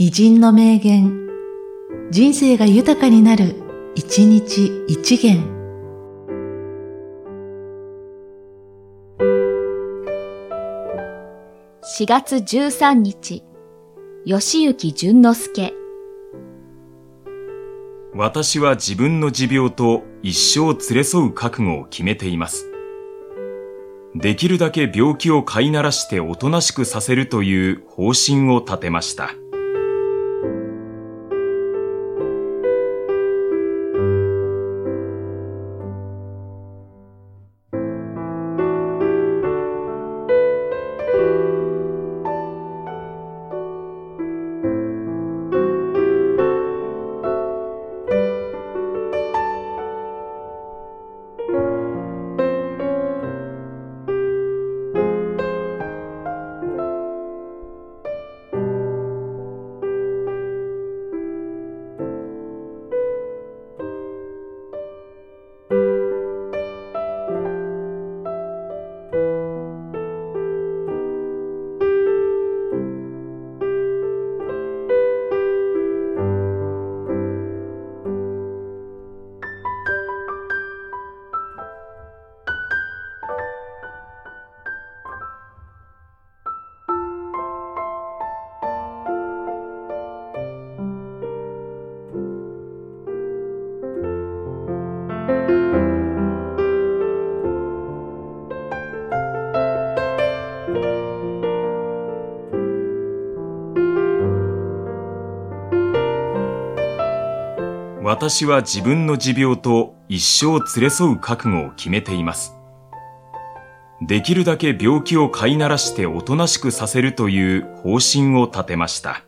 偉人の名言、人生が豊かになる、一日一元。4月13日、吉行淳之介。私は自分の持病と一生連れ添う覚悟を決めています。できるだけ病気を飼いならしておとなしくさせるという方針を立てました。私は自分の持病と一生連れ添う覚悟を決めています。できるだけ病気を飼いならしておとなしくさせるという方針を立てました。